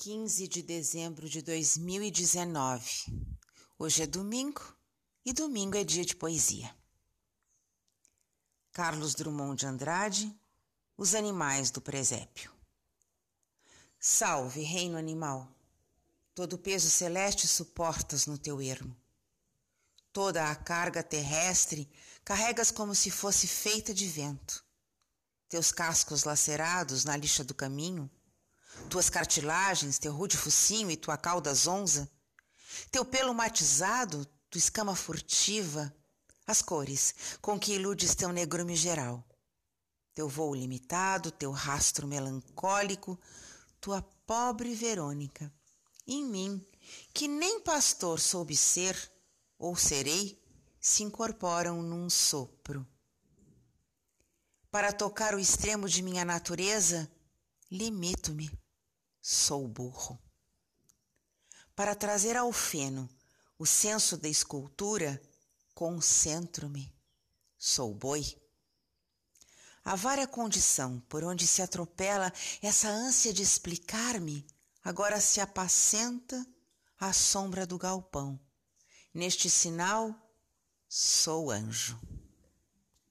15 de dezembro de 2019. Hoje é domingo e domingo é dia de poesia. Carlos Drummond de Andrade, Os Animais do Presépio. Salve, reino animal, todo o peso celeste suportas no teu ermo. Toda a carga terrestre carregas como se fosse feita de vento. Teus cascos lacerados na lixa do caminho tuas cartilagens, teu rude focinho e tua cauda zonza, teu pelo matizado, tua escama furtiva, as cores com que iludes teu negrume geral, teu voo limitado, teu rastro melancólico, tua pobre Verônica, em mim, que nem pastor soube ser, ou serei, se incorporam num sopro. Para tocar o extremo de minha natureza, limito-me, sou burro. Para trazer ao feno o senso da escultura, concentro-me, sou boi. A vária condição por onde se atropela essa ânsia de explicar-me, agora se apacenta à sombra do galpão. Neste sinal, sou anjo.